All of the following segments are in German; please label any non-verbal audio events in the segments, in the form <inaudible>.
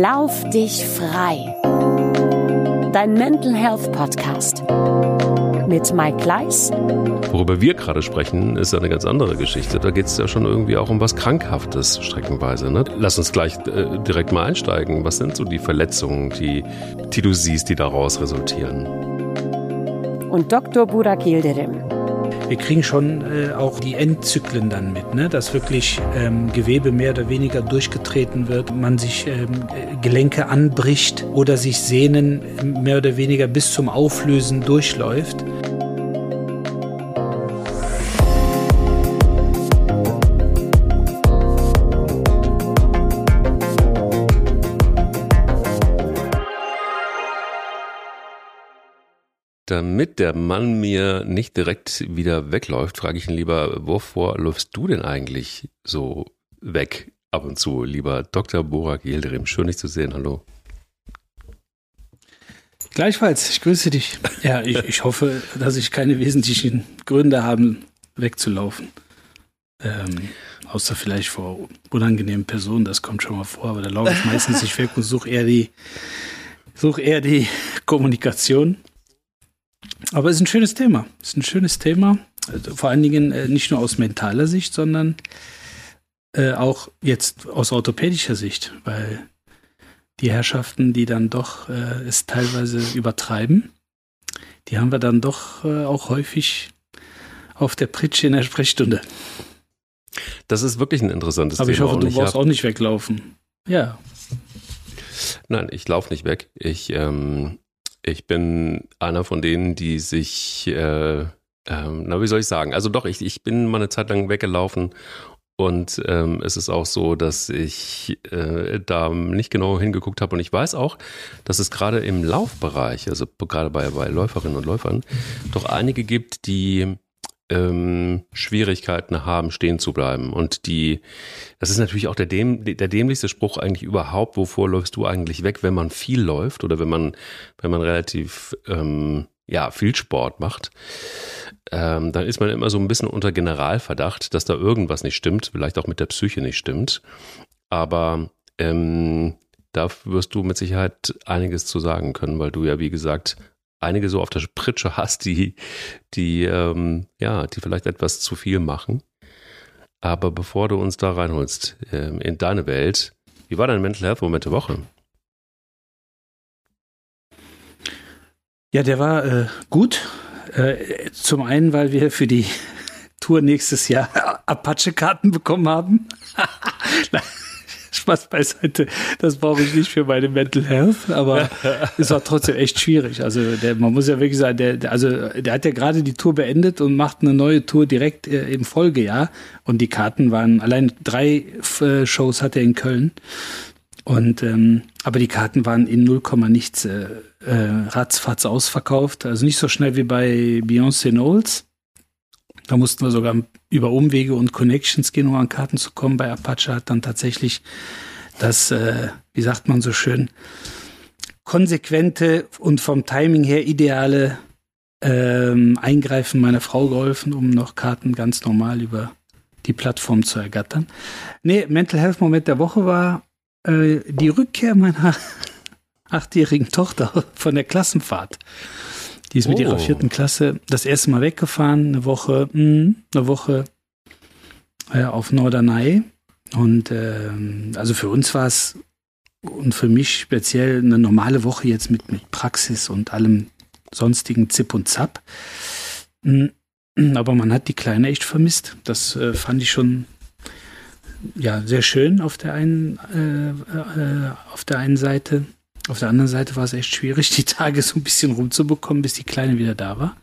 Lauf dich frei. Dein Mental Health Podcast mit Mike Gleis. Worüber wir gerade sprechen, ist eine ganz andere Geschichte. Da geht es ja schon irgendwie auch um was Krankhaftes streckenweise. Ne? Lass uns gleich äh, direkt mal einsteigen. Was sind so die Verletzungen, die, die du siehst, die daraus resultieren? Und Dr. Burak Yildirim wir kriegen schon äh, auch die Endzyklen dann mit, ne? dass wirklich ähm, Gewebe mehr oder weniger durchgetreten wird, man sich ähm, Gelenke anbricht oder sich Sehnen mehr oder weniger bis zum Auflösen durchläuft. Damit der Mann mir nicht direkt wieder wegläuft, frage ich ihn lieber, wovor läufst du denn eigentlich so weg ab und zu, lieber Dr. Borak Yildirim? Schön, dich zu sehen. Hallo. Gleichfalls, ich grüße dich. Ja, ich, ich hoffe, dass ich keine wesentlichen Gründe habe, wegzulaufen. Ähm, außer vielleicht vor unangenehmen Personen, das kommt schon mal vor, aber da laufe ich meistens nicht weg und suche eher die, suche eher die Kommunikation. Aber es ist ein schönes Thema. Es ist ein schönes Thema. Also vor allen Dingen äh, nicht nur aus mentaler Sicht, sondern äh, auch jetzt aus orthopädischer Sicht, weil die Herrschaften, die dann doch äh, es teilweise übertreiben, die haben wir dann doch äh, auch häufig auf der Pritsche in der Sprechstunde. Das ist wirklich ein interessantes Aber Thema. Aber ich hoffe, du brauchst auch nicht weglaufen. Ja. Nein, ich laufe nicht weg. Ich ähm, ich bin einer von denen, die sich, äh, ähm, na wie soll ich sagen, also doch, ich, ich bin mal eine Zeit lang weggelaufen und ähm, es ist auch so, dass ich äh, da nicht genau hingeguckt habe. Und ich weiß auch, dass es gerade im Laufbereich, also gerade bei, bei Läuferinnen und Läufern, doch einige gibt, die ähm, Schwierigkeiten haben, stehen zu bleiben. Und die, das ist natürlich auch der, däm, der dämlichste Spruch eigentlich überhaupt, wovor läufst du eigentlich weg, wenn man viel läuft oder wenn man, wenn man relativ ähm, ja, viel Sport macht, ähm, dann ist man immer so ein bisschen unter Generalverdacht, dass da irgendwas nicht stimmt, vielleicht auch mit der Psyche nicht stimmt. Aber ähm, da wirst du mit Sicherheit einiges zu sagen können, weil du ja, wie gesagt, einige so auf der Pritsche hast, die, die, ähm, ja, die vielleicht etwas zu viel machen. Aber bevor du uns da reinholst ähm, in deine Welt, wie war dein Mental Health Moment der Woche? Ja, der war äh, gut. Äh, zum einen, weil wir für die <laughs> Tour nächstes Jahr Apache-Karten bekommen haben. <laughs> Spaß beiseite. Das brauche ich nicht für meine Mental Health, aber <laughs> es war trotzdem echt schwierig. Also der, man muss ja wirklich sagen, der, der, also der hat ja gerade die Tour beendet und macht eine neue Tour direkt äh, im Folgejahr. Und die Karten waren, allein drei äh, Shows hat er in Köln. Und ähm, aber die Karten waren in 0, nichts äh, äh, ratzfatz ausverkauft. Also nicht so schnell wie bei Beyoncé Knowles. Da mussten wir sogar über Umwege und Connections gehen, um an Karten zu kommen. Bei Apache hat dann tatsächlich das, äh, wie sagt man so schön, konsequente und vom Timing her ideale ähm, Eingreifen meiner Frau geholfen, um noch Karten ganz normal über die Plattform zu ergattern. Nee, Mental Health Moment der Woche war äh, die Rückkehr meiner <laughs> achtjährigen Tochter von der Klassenfahrt. Die ist mit oh. ihrer vierten Klasse das erste Mal weggefahren, eine Woche, mh, hm, eine Woche äh, auf Norderney. Und äh, also für uns war es und für mich speziell eine normale Woche jetzt mit, mit Praxis und allem sonstigen Zip und Zap. Hm, aber man hat die Kleine echt vermisst. Das äh, fand ich schon ja sehr schön auf der einen äh, äh, auf der einen Seite. Auf der anderen Seite war es echt schwierig, die Tage so ein bisschen rumzubekommen, bis die Kleine wieder da war.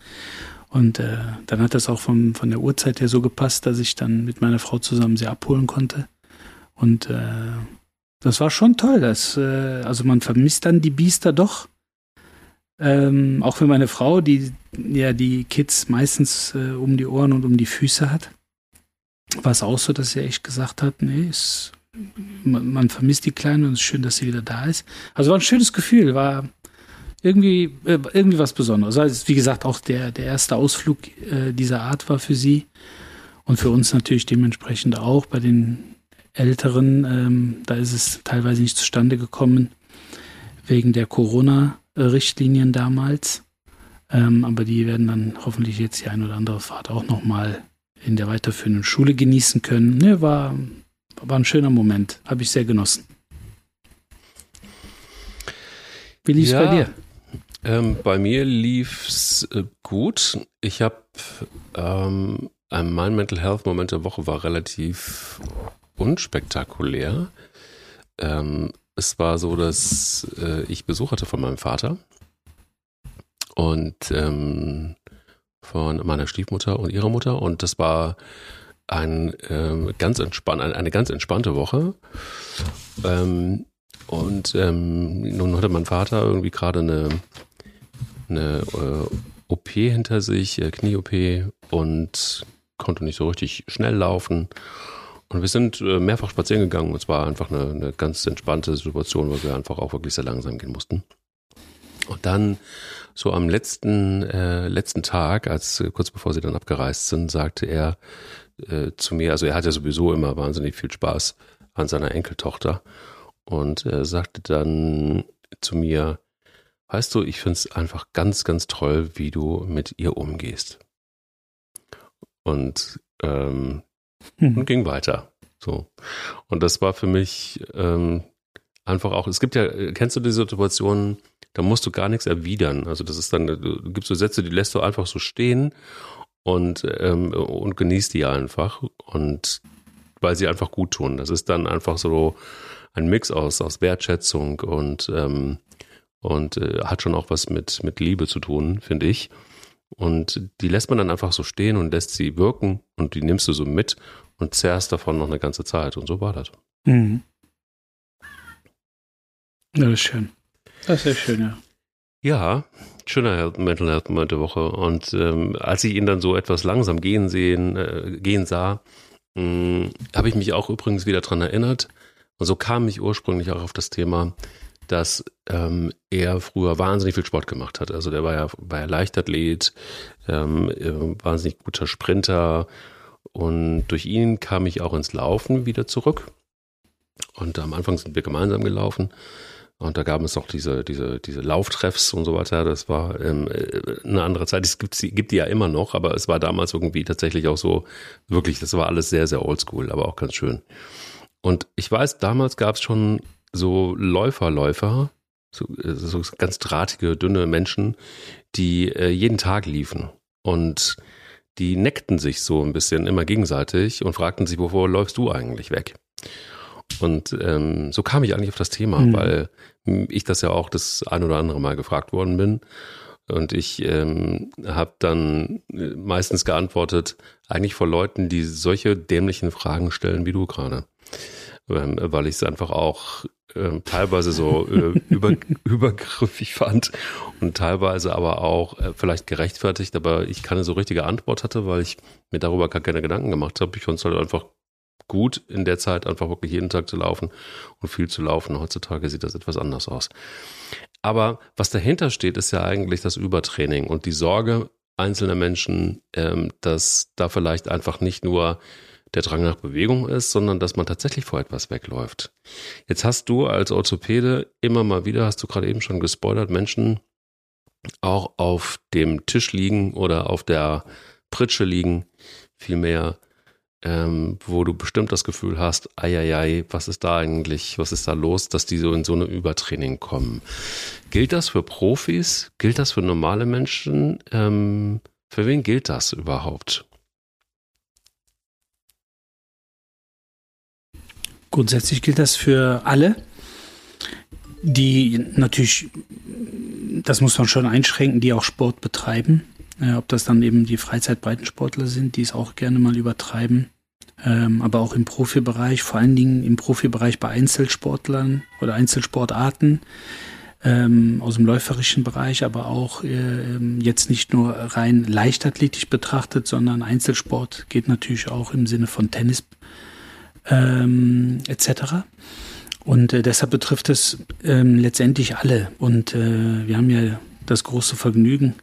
Und äh, dann hat das auch vom, von der Uhrzeit her so gepasst, dass ich dann mit meiner Frau zusammen sie abholen konnte. Und äh, das war schon toll. Das, äh, also man vermisst dann die Biester doch. Ähm, auch für meine Frau, die ja die Kids meistens äh, um die Ohren und um die Füße hat, war es auch so, dass sie echt gesagt hat, nee, es man, man, vermisst die Kleine und es ist schön, dass sie wieder da ist. Also war ein schönes Gefühl, war irgendwie, äh, irgendwie was Besonderes. Also, wie gesagt, auch der, der erste Ausflug äh, dieser Art war für sie und für uns natürlich dementsprechend auch bei den Älteren, ähm, da ist es teilweise nicht zustande gekommen, wegen der Corona-Richtlinien damals. Ähm, aber die werden dann hoffentlich jetzt die ein oder andere Fahrt auch nochmal in der weiterführenden Schule genießen können. Ne, war, war ein schöner Moment. Habe ich sehr genossen. Wie lief es ja, bei dir? Ähm, bei mir lief es äh, gut. Ich habe ähm, mein Mental Health Moment der Woche war relativ unspektakulär. Ähm, es war so, dass äh, ich Besuch hatte von meinem Vater und ähm, von meiner Stiefmutter und ihrer Mutter und das war ein ähm, ganz entspann eine ganz entspannte Woche. Ähm, und ähm, nun hatte mein Vater irgendwie gerade eine, eine äh, OP hinter sich, äh, Knie-OP und konnte nicht so richtig schnell laufen. Und wir sind äh, mehrfach spazieren gegangen und es war einfach eine, eine ganz entspannte Situation, weil wir einfach auch wirklich sehr langsam gehen mussten. Und dann so am letzten, äh, letzten Tag, als äh, kurz bevor sie dann abgereist sind, sagte er äh, zu mir, also er hat ja sowieso immer wahnsinnig viel Spaß an seiner Enkeltochter und er sagte dann zu mir, weißt du, ich finde es einfach ganz, ganz toll, wie du mit ihr umgehst. Und, ähm, hm. und ging weiter. So. Und das war für mich ähm, einfach auch, es gibt ja, kennst du die Situationen, da musst du gar nichts erwidern. Also das ist dann, du gibst so Sätze, die lässt du einfach so stehen und, ähm, und genießt die einfach. Und weil sie einfach gut tun. Das ist dann einfach so ein Mix aus, aus Wertschätzung und, ähm, und äh, hat schon auch was mit, mit Liebe zu tun, finde ich. Und die lässt man dann einfach so stehen und lässt sie wirken und die nimmst du so mit und zerrst davon noch eine ganze Zeit. Und so war das. Mhm. Das ist schön. Das ist schön, ja. Ja, schöner Mental Health Moment der Woche. Und ähm, als ich ihn dann so etwas langsam gehen sehen, äh, gehen sah, hm, habe ich mich auch übrigens wieder dran erinnert. Und so kam ich ursprünglich auch auf das Thema, dass ähm, er früher wahnsinnig viel Sport gemacht hat. Also der war ja, war ja Leichtathlet, ähm, äh, wahnsinnig guter Sprinter. Und durch ihn kam ich auch ins Laufen wieder zurück. Und am Anfang sind wir gemeinsam gelaufen. Und da gab es auch diese, diese, diese Lauftreffs und so weiter. Das war ähm, äh, eine andere Zeit. Es gibt, gibt die ja immer noch, aber es war damals irgendwie tatsächlich auch so, wirklich, das war alles sehr, sehr oldschool, aber auch ganz schön. Und ich weiß, damals gab es schon so Läuferläufer, so, äh, so ganz drahtige, dünne Menschen, die äh, jeden Tag liefen. Und die neckten sich so ein bisschen immer gegenseitig und fragten sich, wovor läufst du eigentlich weg? Und ähm, so kam ich eigentlich auf das Thema, mhm. weil ich das ja auch das ein oder andere Mal gefragt worden bin. Und ich ähm, habe dann meistens geantwortet, eigentlich vor Leuten, die solche dämlichen Fragen stellen wie du gerade. Ähm, weil ich es einfach auch ähm, teilweise so äh, <laughs> über, übergriffig fand und teilweise aber auch äh, vielleicht gerechtfertigt, aber ich keine so richtige Antwort hatte, weil ich mir darüber gar keine Gedanken gemacht habe. Ich fand es halt einfach gut, in der Zeit einfach wirklich jeden Tag zu laufen und viel zu laufen. Heutzutage sieht das etwas anders aus. Aber was dahinter steht, ist ja eigentlich das Übertraining und die Sorge einzelner Menschen, ähm, dass da vielleicht einfach nicht nur der Drang nach Bewegung ist, sondern dass man tatsächlich vor etwas wegläuft. Jetzt hast du als Orthopäde immer mal wieder, hast du gerade eben schon gespoilert, Menschen auch auf dem Tisch liegen oder auf der Pritsche liegen, vielmehr ähm, wo du bestimmt das Gefühl hast, eieiei, was ist da eigentlich, was ist da los, dass die so in so eine Übertraining kommen. Gilt das für Profis? Gilt das für normale Menschen? Ähm, für wen gilt das überhaupt? Grundsätzlich gilt das für alle, die natürlich, das muss man schon einschränken, die auch Sport betreiben. Äh, ob das dann eben die Freizeitbreitensportler sind, die es auch gerne mal übertreiben. Ähm, aber auch im Profibereich, vor allen Dingen im Profibereich bei Einzelsportlern oder Einzelsportarten ähm, aus dem läuferischen Bereich, aber auch äh, jetzt nicht nur rein leichtathletisch betrachtet, sondern Einzelsport geht natürlich auch im Sinne von Tennis ähm, etc. Und äh, deshalb betrifft es ähm, letztendlich alle. Und äh, wir haben ja das große Vergnügen,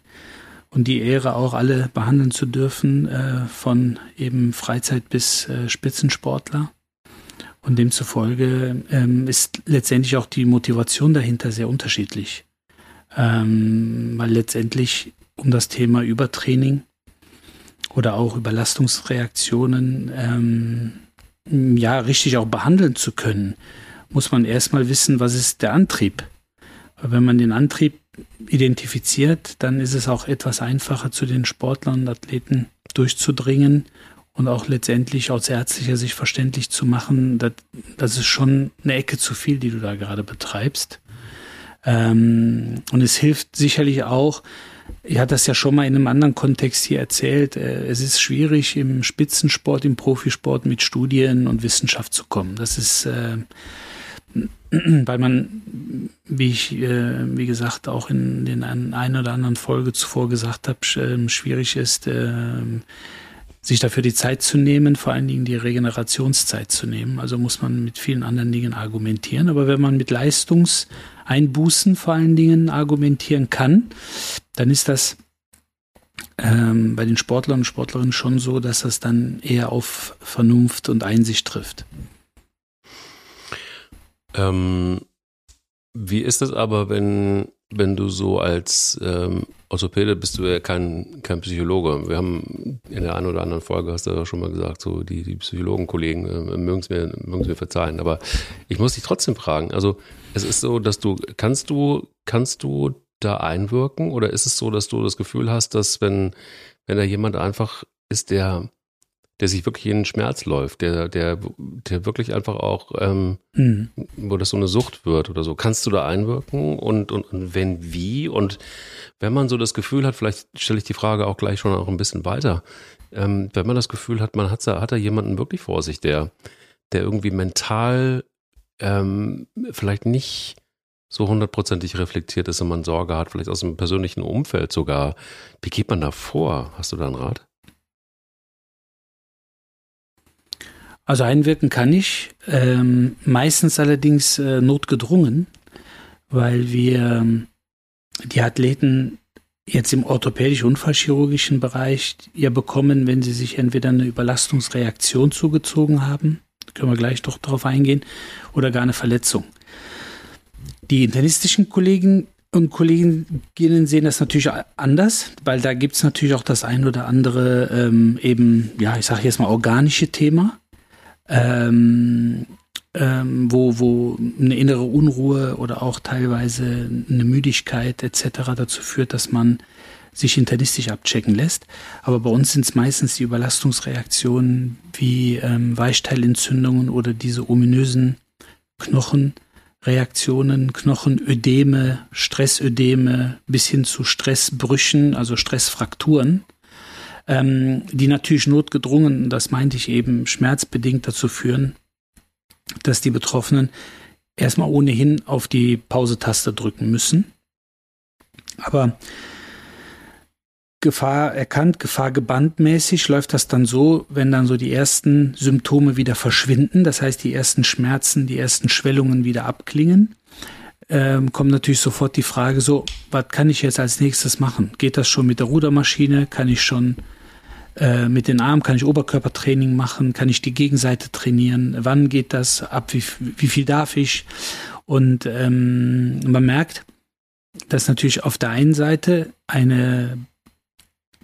und die Ehre auch alle behandeln zu dürfen, äh, von eben Freizeit bis äh, Spitzensportler. Und demzufolge ähm, ist letztendlich auch die Motivation dahinter sehr unterschiedlich. Ähm, weil letztendlich um das Thema Übertraining oder auch Überlastungsreaktionen ähm, ja richtig auch behandeln zu können, muss man erstmal wissen, was ist der Antrieb. Weil wenn man den Antrieb identifiziert, dann ist es auch etwas einfacher, zu den Sportlern und Athleten durchzudringen und auch letztendlich aus ärztlicher Sicht verständlich zu machen, dass, das ist schon eine Ecke zu viel, die du da gerade betreibst. Ähm, und es hilft sicherlich auch, ich hatte das ja schon mal in einem anderen Kontext hier erzählt, äh, es ist schwierig im Spitzensport, im Profisport mit Studien und Wissenschaft zu kommen. Das ist, äh, weil man, wie ich, äh, wie gesagt, auch in den ein oder anderen Folge zuvor gesagt habe, ähm, schwierig ist, ähm, sich dafür die Zeit zu nehmen, vor allen Dingen die Regenerationszeit zu nehmen. Also muss man mit vielen anderen Dingen argumentieren. Aber wenn man mit Leistungseinbußen vor allen Dingen argumentieren kann, dann ist das ähm, bei den Sportlern und Sportlerinnen schon so, dass das dann eher auf Vernunft und Einsicht trifft. Ähm, wie ist das aber, wenn, wenn du so als ähm, Orthopäde bist du ja kein, kein Psychologe. Wir haben in der einen oder anderen Folge, hast du ja schon mal gesagt, so die, die Psychologenkollegen äh, mögen es mir, mögen's mir verzeihen. Aber ich muss dich trotzdem fragen. Also es ist so, dass du, kannst du, kannst du da einwirken oder ist es so, dass du das Gefühl hast, dass wenn, wenn da jemand einfach ist, der der sich wirklich in den Schmerz läuft, der, der, der wirklich einfach auch, ähm, mhm. wo das so eine Sucht wird oder so. Kannst du da einwirken und, und, und wenn wie? Und wenn man so das Gefühl hat, vielleicht stelle ich die Frage auch gleich schon auch ein bisschen weiter, ähm, wenn man das Gefühl hat, man hat, hat da jemanden wirklich vor sich, der, der irgendwie mental ähm, vielleicht nicht so hundertprozentig reflektiert ist und man Sorge hat, vielleicht aus dem persönlichen Umfeld sogar. Wie geht man da vor? Hast du da einen Rat? Also einwirken kann ich, ähm, meistens allerdings äh, notgedrungen, weil wir ähm, die Athleten jetzt im orthopädisch-unfallchirurgischen Bereich ja bekommen, wenn sie sich entweder eine Überlastungsreaktion zugezogen haben, können wir gleich doch darauf eingehen, oder gar eine Verletzung. Die internistischen Kollegen und Kolleginnen sehen das natürlich anders, weil da gibt es natürlich auch das ein oder andere ähm, eben, ja, ich sage jetzt mal organische Thema ähm, ähm, wo, wo eine innere Unruhe oder auch teilweise eine Müdigkeit etc. dazu führt, dass man sich internistisch abchecken lässt. Aber bei uns sind es meistens die Überlastungsreaktionen wie ähm, Weichteilentzündungen oder diese ominösen Knochenreaktionen, Knochenödeme, Stressödeme bis hin zu Stressbrüchen, also Stressfrakturen ähm, die natürlich notgedrungen, das meinte ich eben, schmerzbedingt dazu führen, dass die Betroffenen erstmal ohnehin auf die Pause-Taste drücken müssen. Aber Gefahr erkannt, Gefahr gebandmäßig läuft das dann so, wenn dann so die ersten Symptome wieder verschwinden, das heißt die ersten Schmerzen, die ersten Schwellungen wieder abklingen, ähm, kommt natürlich sofort die Frage so, was kann ich jetzt als nächstes machen? Geht das schon mit der Rudermaschine? Kann ich schon äh, mit den Armen kann ich Oberkörpertraining machen, kann ich die Gegenseite trainieren, wann geht das ab, wie, wie viel darf ich? Und ähm, man merkt, dass natürlich auf der einen Seite eine,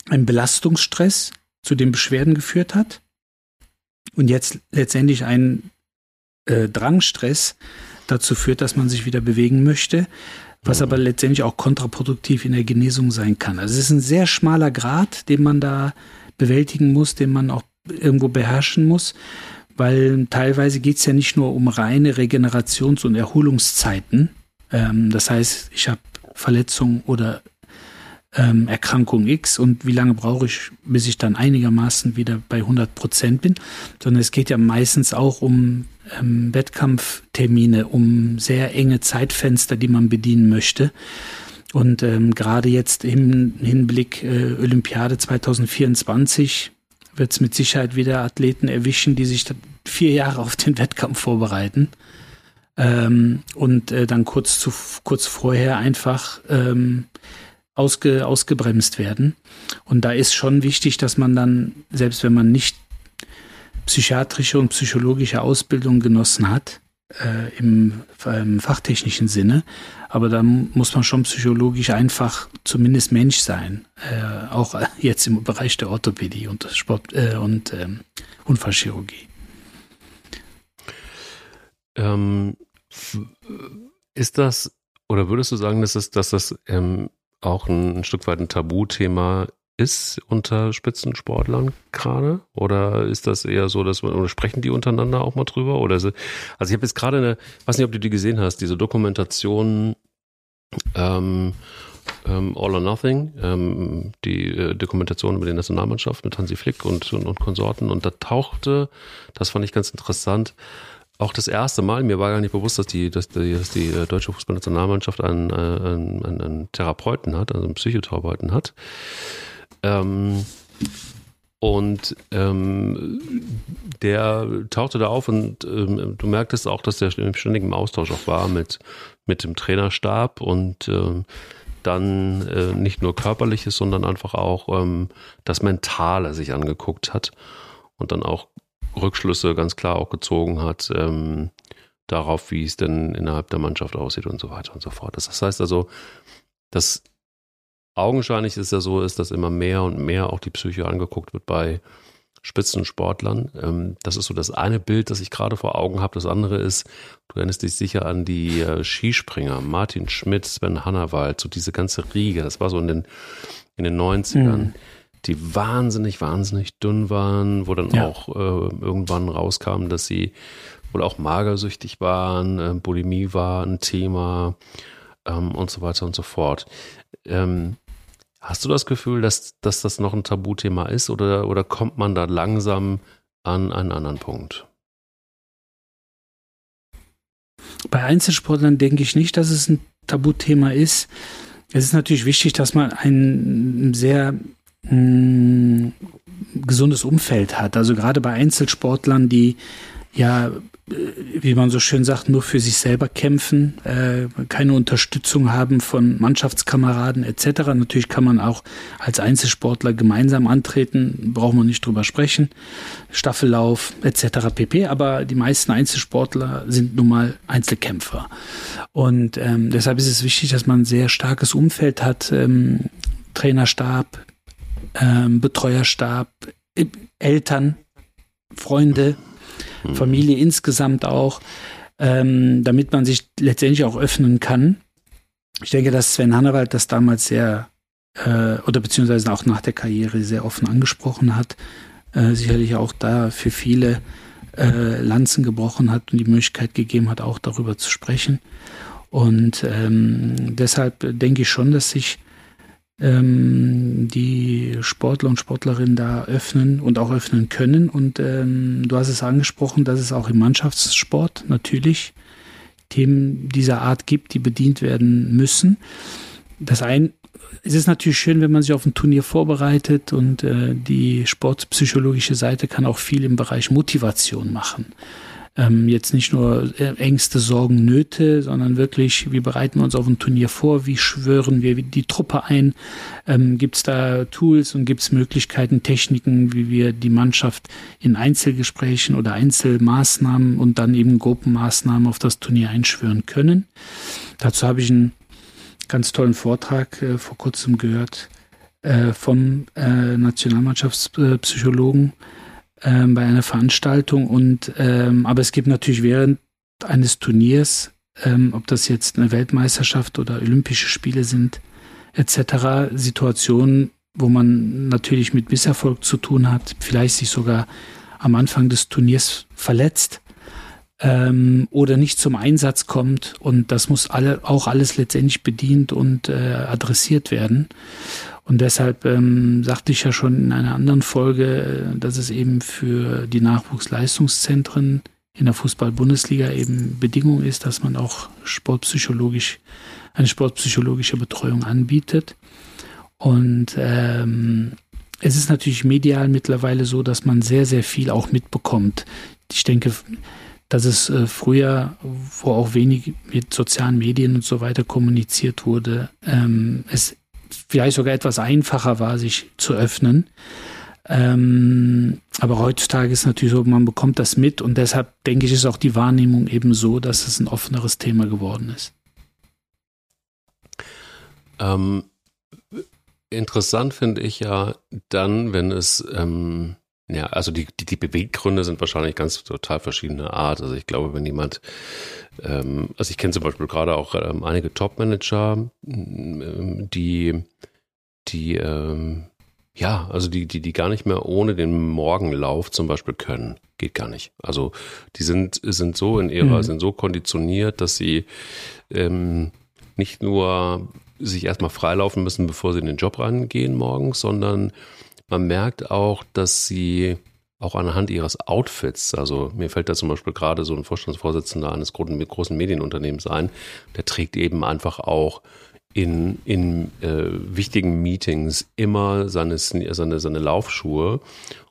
ein Belastungsstress zu den Beschwerden geführt hat und jetzt letztendlich ein äh, Drangstress dazu führt, dass man sich wieder bewegen möchte, was mhm. aber letztendlich auch kontraproduktiv in der Genesung sein kann. Also es ist ein sehr schmaler Grad, den man da bewältigen muss, den man auch irgendwo beherrschen muss, weil teilweise geht es ja nicht nur um reine Regenerations- und Erholungszeiten. Ähm, das heißt, ich habe Verletzung oder ähm, Erkrankung X und wie lange brauche ich, bis ich dann einigermaßen wieder bei 100 Prozent bin, sondern es geht ja meistens auch um ähm, Wettkampftermine, um sehr enge Zeitfenster, die man bedienen möchte. Und ähm, gerade jetzt im Hinblick äh, Olympiade 2024 wird es mit Sicherheit wieder Athleten erwischen, die sich vier Jahre auf den Wettkampf vorbereiten ähm, und äh, dann kurz, zu, kurz vorher einfach ähm, ausge, ausgebremst werden. Und da ist schon wichtig, dass man dann, selbst wenn man nicht psychiatrische und psychologische Ausbildung genossen hat, äh, im, im, fachtechnischen Sinne. Aber da muss man schon psychologisch einfach zumindest Mensch sein. Äh, auch <laughs> jetzt im Bereich der Orthopädie und Sport äh, und ähm, Unfallchirurgie. Ähm, ist das, oder würdest du sagen, dass das, dass das ähm, auch ein, ein Stück weit ein Tabuthema ist unter Spitzensportlern gerade? Oder ist das eher so, dass man, oder sprechen die untereinander auch mal drüber? Oder so, also ich habe jetzt gerade eine, weiß nicht, ob du die gesehen hast, diese Dokumentation ähm, ähm, All or Nothing, ähm, die äh, Dokumentation über die Nationalmannschaft mit Hansi Flick und, und, und Konsorten. Und da tauchte, das fand ich ganz interessant, auch das erste Mal, mir war gar nicht bewusst, dass die, dass die, dass die äh, deutsche Fußballnationalmannschaft äh, einen, einen, einen Therapeuten hat, also einen Psychotherapeuten hat. Ähm, und ähm, der tauchte da auf und ähm, du merktest auch, dass der im Austausch auch war mit, mit dem Trainerstab und ähm, dann äh, nicht nur körperliches, sondern einfach auch ähm, das Mentale sich angeguckt hat und dann auch Rückschlüsse ganz klar auch gezogen hat ähm, darauf, wie es denn innerhalb der Mannschaft aussieht und so weiter und so fort. Das heißt also, dass augenscheinlich ist ja so, ist, dass immer mehr und mehr auch die Psyche angeguckt wird bei Spitzensportlern. Ähm, das ist so das eine Bild, das ich gerade vor Augen habe. Das andere ist, du erinnerst dich sicher an die äh, Skispringer, Martin Schmidt, Sven Hannawald, so diese ganze Riege. Das war so in den, in den 90ern. Mhm die wahnsinnig, wahnsinnig dünn waren, wo dann ja. auch äh, irgendwann rauskam, dass sie wohl auch magersüchtig waren, äh, Bulimie war ein Thema ähm, und so weiter und so fort. Ähm, hast du das Gefühl, dass, dass das noch ein Tabuthema ist oder, oder kommt man da langsam an einen anderen Punkt? Bei Einzelsportlern denke ich nicht, dass es ein Tabuthema ist. Es ist natürlich wichtig, dass man ein sehr mh, gesundes Umfeld hat. Also gerade bei Einzelsportlern, die ja, wie man so schön sagt, nur für sich selber kämpfen, äh, keine Unterstützung haben von Mannschaftskameraden etc. Natürlich kann man auch als Einzelsportler gemeinsam antreten, braucht man nicht drüber sprechen, Staffellauf etc. pp. Aber die meisten Einzelsportler sind nun mal Einzelkämpfer. Und ähm, deshalb ist es wichtig, dass man ein sehr starkes Umfeld hat, ähm, Trainerstab, ähm, Betreuerstab, äh, Eltern, Freunde, mhm. Familie insgesamt auch, ähm, damit man sich letztendlich auch öffnen kann. Ich denke, dass Sven Hannawald das damals sehr äh, oder beziehungsweise auch nach der Karriere sehr offen angesprochen hat, äh, sicherlich auch da für viele äh, Lanzen gebrochen hat und die Möglichkeit gegeben hat, auch darüber zu sprechen. Und ähm, deshalb denke ich schon, dass sich ähm, die Sportler und Sportlerinnen da öffnen und auch öffnen können. Und ähm, du hast es angesprochen, dass es auch im Mannschaftssport natürlich Themen dieser Art gibt, die bedient werden müssen. Das ein, es ist natürlich schön, wenn man sich auf ein Turnier vorbereitet und äh, die sportpsychologische Seite kann auch viel im Bereich Motivation machen ähm, jetzt nicht nur äh, Ängste, Sorgen, Nöte, sondern wirklich, wie bereiten wir uns auf ein Turnier vor, wie schwören wir die Truppe ein, ähm, gibt es da Tools und gibt es Möglichkeiten, Techniken, wie wir die Mannschaft in Einzelgesprächen oder Einzelmaßnahmen und dann eben Gruppenmaßnahmen auf das Turnier einschwören können. Dazu habe ich einen ganz tollen Vortrag äh, vor kurzem gehört äh, vom äh, Nationalmannschaftspsychologen ähm, bei einer Veranstaltung. Und ähm, aber es gibt natürlich während eines Turniers, ähm, ob das jetzt eine Weltmeisterschaft oder Olympische Spiele sind, etc., Situationen, wo man natürlich mit Misserfolg zu tun hat, vielleicht sich sogar am Anfang des Turniers verletzt ähm, oder nicht zum Einsatz kommt. Und das muss alle, auch alles letztendlich bedient und äh, adressiert werden. Und deshalb ähm, sagte ich ja schon in einer anderen Folge, äh, dass es eben für die Nachwuchsleistungszentren in der Fußball-Bundesliga eben Bedingung ist, dass man auch sportpsychologisch, eine sportpsychologische Betreuung anbietet. Und ähm, es ist natürlich medial mittlerweile so, dass man sehr, sehr viel auch mitbekommt. Ich denke, dass es äh, früher, wo auch wenig mit sozialen Medien und so weiter kommuniziert wurde, ähm, es vielleicht sogar etwas einfacher war, sich zu öffnen. Ähm, aber heutzutage ist natürlich so, man bekommt das mit und deshalb denke ich, ist auch die Wahrnehmung eben so, dass es ein offeneres Thema geworden ist. Ähm, interessant finde ich ja dann, wenn es ähm, ja, also die, die, die Beweggründe sind wahrscheinlich ganz total verschiedene Art. Also ich glaube, wenn jemand, also ich kenne zum Beispiel gerade auch ähm, einige Top-Manager, ähm, die, die, ähm, ja, also die, die, die gar nicht mehr ohne den Morgenlauf zum Beispiel können. Geht gar nicht. Also die sind, sind so in ihrer, mhm. sind so konditioniert, dass sie ähm, nicht nur sich erstmal freilaufen müssen, bevor sie in den Job reingehen morgens, sondern man merkt auch, dass sie auch anhand ihres Outfits, also mir fällt da zum Beispiel gerade so ein Vorstandsvorsitzender eines großen Medienunternehmens ein, der trägt eben einfach auch in, in äh, wichtigen Meetings immer seine, seine, seine Laufschuhe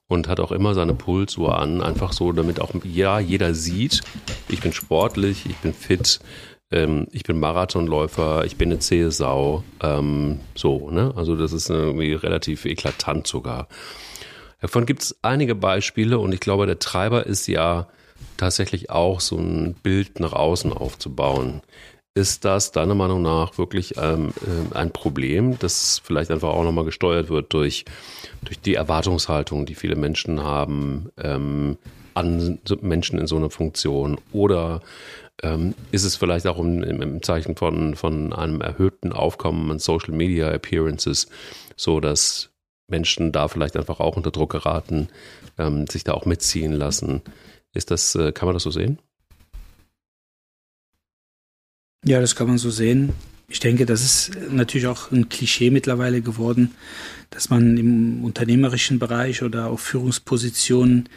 und hat auch immer seine Pulsuhr an, einfach so, damit auch ja, jeder sieht, ich bin sportlich, ich bin fit, ähm, ich bin Marathonläufer, ich bin eine zähe Sau. Ähm, so, ne? Also das ist irgendwie relativ eklatant sogar. Davon gibt es einige Beispiele und ich glaube, der Treiber ist ja tatsächlich auch so ein Bild nach außen aufzubauen. Ist das deiner Meinung nach wirklich ähm, äh, ein Problem, das vielleicht einfach auch nochmal gesteuert wird durch, durch die Erwartungshaltung, die viele Menschen haben ähm, an Menschen in so einer Funktion? Oder ähm, ist es vielleicht auch im, im, Zeichen von, von einem erhöhten Aufkommen an Social Media Appearances, so dass Menschen da vielleicht einfach auch unter Druck geraten, ähm, sich da auch mitziehen lassen. Ist das, äh, kann man das so sehen? Ja, das kann man so sehen. Ich denke, das ist natürlich auch ein Klischee mittlerweile geworden, dass man im unternehmerischen Bereich oder auf Führungspositionen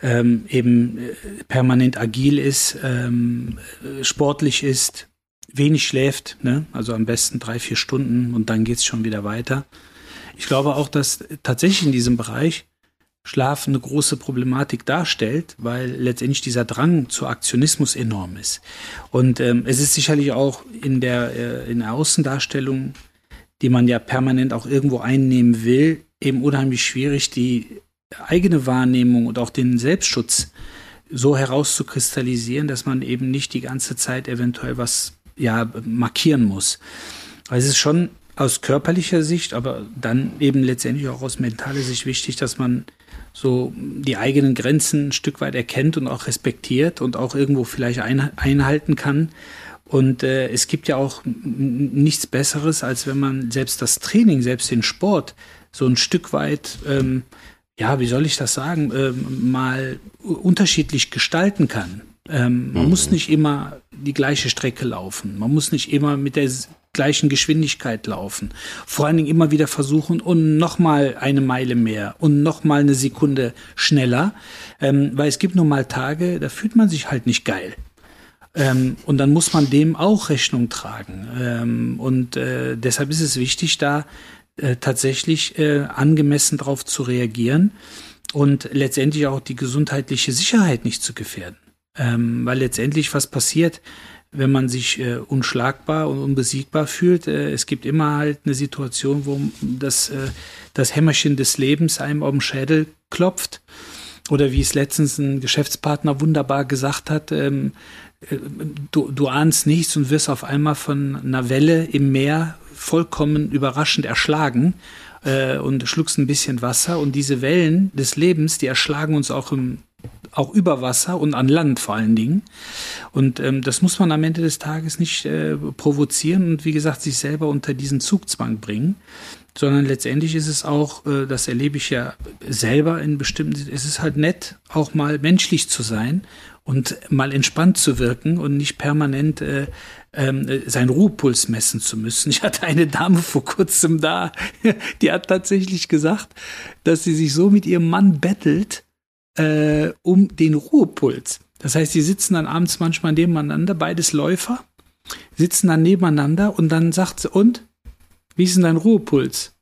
ähm, eben äh, permanent agil ist, ähm, sportlich ist, wenig schläft, ne? also am besten drei, vier Stunden und dann geht's schon wieder weiter. Ich glaube auch, dass tatsächlich in diesem Bereich Schlaf eine große Problematik darstellt, weil letztendlich dieser Drang zu Aktionismus enorm ist. Und ähm, es ist sicherlich auch in der, äh, in der Außendarstellung, die man ja permanent auch irgendwo einnehmen will, eben unheimlich schwierig, die eigene Wahrnehmung und auch den Selbstschutz so herauszukristallisieren, dass man eben nicht die ganze Zeit eventuell was ja markieren muss. Weil es ist schon aus körperlicher Sicht, aber dann eben letztendlich auch aus mentaler Sicht wichtig, dass man so die eigenen Grenzen ein Stück weit erkennt und auch respektiert und auch irgendwo vielleicht ein, einhalten kann. Und äh, es gibt ja auch nichts Besseres, als wenn man selbst das Training, selbst den Sport so ein Stück weit ähm, ja, wie soll ich das sagen, ähm, mal unterschiedlich gestalten kann. Ähm, man mhm. muss nicht immer die gleiche Strecke laufen. Man muss nicht immer mit der gleichen Geschwindigkeit laufen. Vor allen Dingen immer wieder versuchen und nochmal eine Meile mehr und nochmal eine Sekunde schneller. Ähm, weil es gibt nun mal Tage, da fühlt man sich halt nicht geil. Ähm, und dann muss man dem auch Rechnung tragen. Ähm, und äh, deshalb ist es wichtig, da äh, tatsächlich äh, angemessen darauf zu reagieren und letztendlich auch die gesundheitliche Sicherheit nicht zu gefährden. Ähm, weil letztendlich was passiert, wenn man sich äh, unschlagbar und unbesiegbar fühlt. Äh, es gibt immer halt eine Situation, wo das, äh, das Hämmerchen des Lebens einem auf den Schädel klopft. Oder wie es letztens ein Geschäftspartner wunderbar gesagt hat, ähm, äh, du, du ahnst nichts und wirst auf einmal von einer Welle im Meer vollkommen überraschend erschlagen äh, und schluckst ein bisschen Wasser. Und diese Wellen des Lebens, die erschlagen uns auch im auch über Wasser und an Land vor allen Dingen. Und ähm, das muss man am Ende des Tages nicht äh, provozieren und wie gesagt sich selber unter diesen Zugzwang bringen, sondern letztendlich ist es auch, äh, das erlebe ich ja selber in bestimmten, es ist halt nett, auch mal menschlich zu sein und mal entspannt zu wirken und nicht permanent äh, ähm, seinen Ruhepuls messen zu müssen. Ich hatte eine Dame vor kurzem da, <laughs> die hat tatsächlich gesagt, dass sie sich so mit ihrem Mann bettelt äh, um den Ruhepuls. Das heißt, sie sitzen dann abends manchmal nebeneinander, beides Läufer, sitzen dann nebeneinander und dann sagt sie, und? Wie ist denn dein Ruhepuls?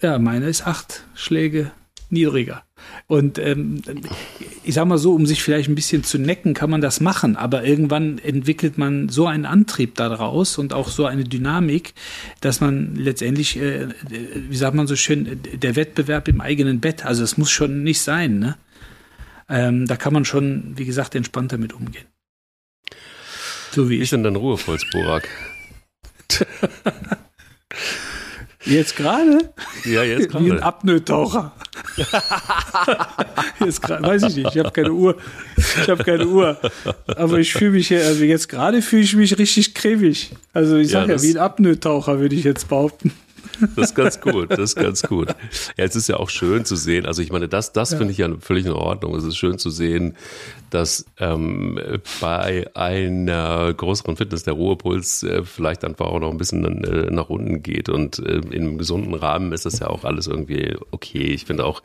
Ja, meine ist acht Schläge niedriger. Und ähm, ich sag mal so, um sich vielleicht ein bisschen zu necken, kann man das machen, aber irgendwann entwickelt man so einen Antrieb daraus und auch so eine Dynamik, dass man letztendlich, äh, wie sagt man so schön, der Wettbewerb im eigenen Bett, also es muss schon nicht sein, ne? Ähm, da kann man schon, wie gesagt, entspannt damit umgehen. So wie, ich. ist denn dein Ruhepuls, Borak? <laughs> Jetzt gerade? Ja, jetzt gerade. Wie ein Apnoe-Taucher. <laughs> jetzt grad, weiß ich nicht, ich habe keine Uhr. Ich habe keine Uhr. Aber ich fühle mich hier, also jetzt gerade fühle ich mich richtig cremig. Also ich sage ja, ja, wie ein Apnoe-Taucher, würde ich jetzt behaupten. Das ist ganz gut, das ist ganz gut. Ja, es ist ja auch schön zu sehen, also ich meine, das, das ja. finde ich ja völlig in Ordnung. Es ist schön zu sehen, dass ähm, bei einer größeren Fitness der Ruhepuls äh, vielleicht einfach auch noch ein bisschen äh, nach unten geht und äh, in einem gesunden Rahmen ist das ja auch alles irgendwie okay. Ich finde auch,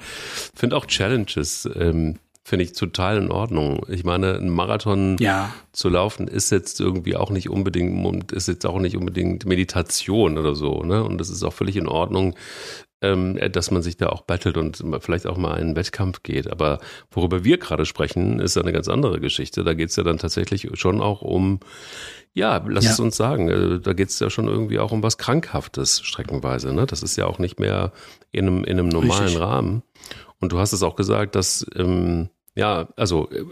finde auch Challenges ähm, finde ich total in Ordnung. Ich meine, ein Marathon ja. zu laufen ist jetzt irgendwie auch nicht unbedingt ist jetzt auch nicht unbedingt Meditation oder so, ne? Und das ist auch völlig in Ordnung, ähm, dass man sich da auch battelt und vielleicht auch mal einen Wettkampf geht. Aber worüber wir gerade sprechen, ist eine ganz andere Geschichte. Da geht es ja dann tatsächlich schon auch um, ja, lass ja. es uns sagen, äh, da geht es ja schon irgendwie auch um was Krankhaftes streckenweise. Ne? Das ist ja auch nicht mehr in einem, in einem normalen Richtig. Rahmen. Und du hast es auch gesagt, dass ähm, ja, also äh,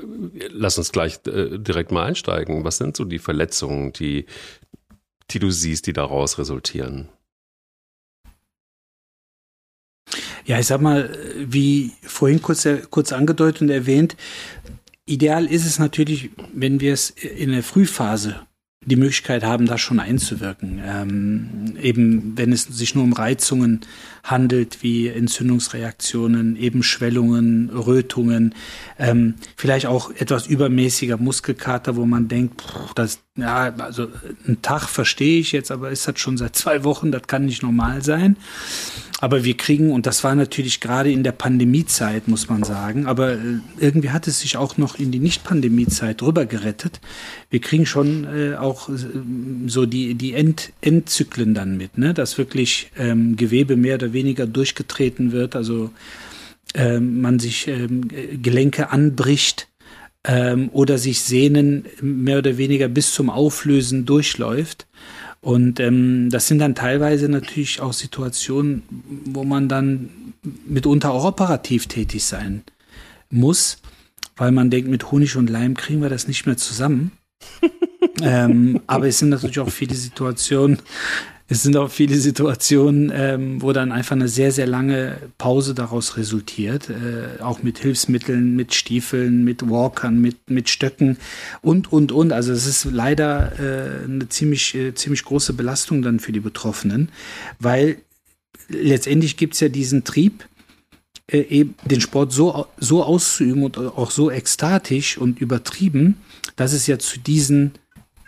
lass uns gleich äh, direkt mal einsteigen. Was sind so die Verletzungen, die, die du siehst, die daraus resultieren? Ja, ich sag mal, wie vorhin kurz, kurz angedeutet und erwähnt, ideal ist es natürlich, wenn wir es in der Frühphase die Möglichkeit haben, da schon einzuwirken. Ähm, eben wenn es sich nur um Reizungen handelt, wie Entzündungsreaktionen, eben Schwellungen, Rötungen, ähm, vielleicht auch etwas übermäßiger Muskelkater, wo man denkt, pff, das, ja, also ein Tag verstehe ich jetzt, aber ist das schon seit zwei Wochen, das kann nicht normal sein. Aber wir kriegen, und das war natürlich gerade in der Pandemiezeit, muss man sagen, aber äh, irgendwie hat es sich auch noch in die Nicht-Pandemiezeit rüber gerettet. Wir kriegen schon äh, auch äh, so die, die End, Endzyklen dann mit, ne? dass wirklich ähm, Gewebe mehr oder weniger durchgetreten wird, also ähm, man sich ähm, Gelenke anbricht ähm, oder sich Sehnen mehr oder weniger bis zum Auflösen durchläuft. Und ähm, das sind dann teilweise natürlich auch Situationen, wo man dann mitunter auch operativ tätig sein muss, weil man denkt, mit Honig und Leim kriegen wir das nicht mehr zusammen. <laughs> ähm, aber es sind natürlich auch viele Situationen, es sind auch viele Situationen, ähm, wo dann einfach eine sehr, sehr lange Pause daraus resultiert. Äh, auch mit Hilfsmitteln, mit Stiefeln, mit Walkern, mit, mit Stöcken und, und, und. Also es ist leider äh, eine ziemlich, äh, ziemlich große Belastung dann für die Betroffenen, weil letztendlich gibt's ja diesen Trieb, äh, eben den Sport so, so auszuüben und auch so ekstatisch und übertrieben, dass es ja zu diesen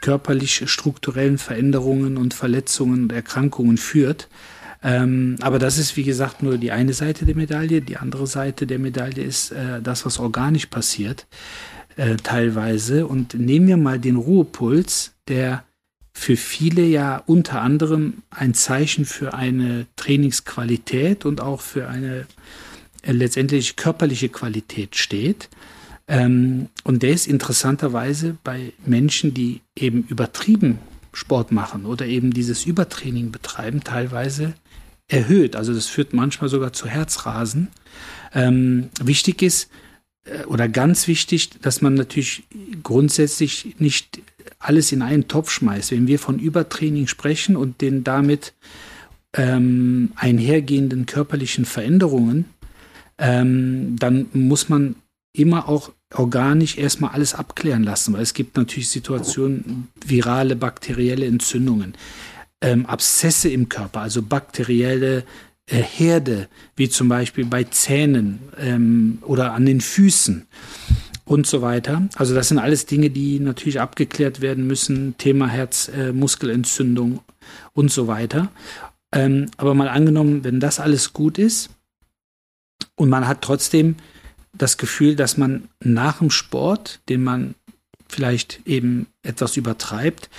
körperlich strukturellen Veränderungen und Verletzungen und Erkrankungen führt. Ähm, aber das ist, wie gesagt, nur die eine Seite der Medaille. Die andere Seite der Medaille ist äh, das, was organisch passiert, äh, teilweise. Und nehmen wir mal den Ruhepuls, der für viele ja unter anderem ein Zeichen für eine Trainingsqualität und auch für eine äh, letztendlich körperliche Qualität steht. Ähm, und der ist interessanterweise bei Menschen, die eben übertrieben Sport machen oder eben dieses Übertraining betreiben, teilweise erhöht. Also das führt manchmal sogar zu Herzrasen. Ähm, wichtig ist äh, oder ganz wichtig, dass man natürlich grundsätzlich nicht alles in einen Topf schmeißt. Wenn wir von Übertraining sprechen und den damit ähm, einhergehenden körperlichen Veränderungen, ähm, dann muss man immer auch organisch erstmal alles abklären lassen, weil es gibt natürlich Situationen, virale, bakterielle Entzündungen, ähm, Abszesse im Körper, also bakterielle äh, Herde, wie zum Beispiel bei Zähnen ähm, oder an den Füßen und so weiter. Also das sind alles Dinge, die natürlich abgeklärt werden müssen. Thema Herzmuskelentzündung äh, und so weiter. Ähm, aber mal angenommen, wenn das alles gut ist und man hat trotzdem das Gefühl, dass man nach dem Sport, den man vielleicht eben etwas übertreibt,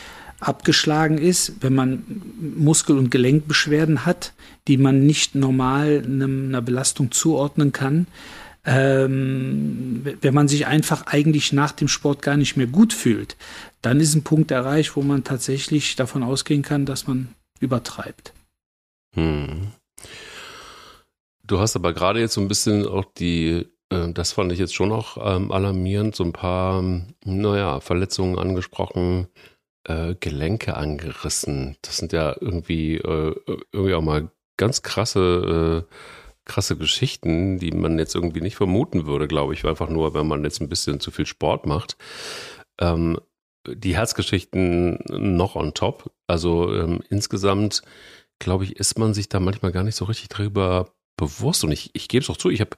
abgeschlagen ist, wenn man Muskel- und Gelenkbeschwerden hat, die man nicht normal einer Belastung zuordnen kann, ähm, wenn man sich einfach eigentlich nach dem Sport gar nicht mehr gut fühlt, dann ist ein Punkt erreicht, wo man tatsächlich davon ausgehen kann, dass man übertreibt. Hm. Du hast aber gerade jetzt so ein bisschen auch die, das fand ich jetzt schon auch ähm, alarmierend, so ein paar, naja, Verletzungen angesprochen, äh, Gelenke angerissen. Das sind ja irgendwie, äh, irgendwie auch mal ganz krasse, äh, krasse Geschichten, die man jetzt irgendwie nicht vermuten würde, glaube ich, einfach nur, wenn man jetzt ein bisschen zu viel Sport macht. Ähm, die Herzgeschichten noch on top. Also ähm, insgesamt, glaube ich, ist man sich da manchmal gar nicht so richtig drüber bewusst. Und ich, ich gebe es auch zu, ich habe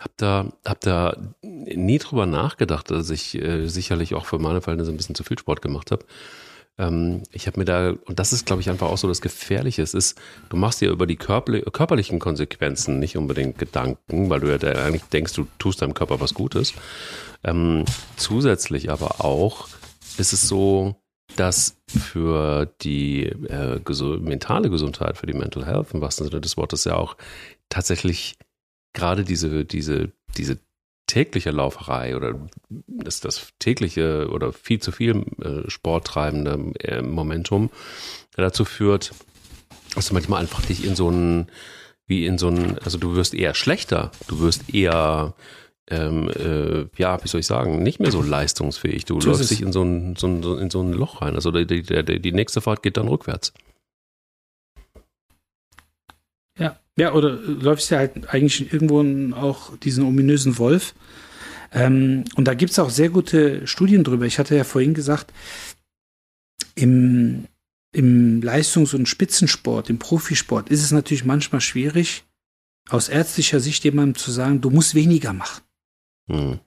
hab da, hab da nie drüber nachgedacht, dass ich äh, sicherlich auch für meine Verhältnisse ein bisschen zu viel Sport gemacht habe. Ähm, ich habe mir da, und das ist, glaube ich, einfach auch so das Gefährliche. Es ist, du machst dir über die körperlichen Konsequenzen nicht unbedingt Gedanken, weil du ja eigentlich denkst, du tust deinem Körper was Gutes. Ähm, zusätzlich aber auch ist es so, dass für die äh, mentale Gesundheit, für die Mental Health im wahrsten Sinne des Wortes ja auch tatsächlich gerade diese, diese, diese tägliche Lauferei oder das, das tägliche oder viel zu viel äh, sporttreibende äh, Momentum dazu führt, dass du manchmal einfach dich in so einen, wie in so einen, also du wirst eher schlechter, du wirst eher ähm, äh, ja, wie soll ich sagen, nicht mehr so leistungsfähig. Du so läufst dich in so, ein, so, ein, in so ein Loch rein. Also die, die, die nächste Fahrt geht dann rückwärts. Ja, oder läufst ja halt eigentlich irgendwo auch diesen ominösen Wolf. Ähm, und da gibt es auch sehr gute Studien drüber. Ich hatte ja vorhin gesagt, im, im Leistungs- und Spitzensport, im Profisport ist es natürlich manchmal schwierig, aus ärztlicher Sicht jemandem zu sagen, du musst weniger machen. Mhm.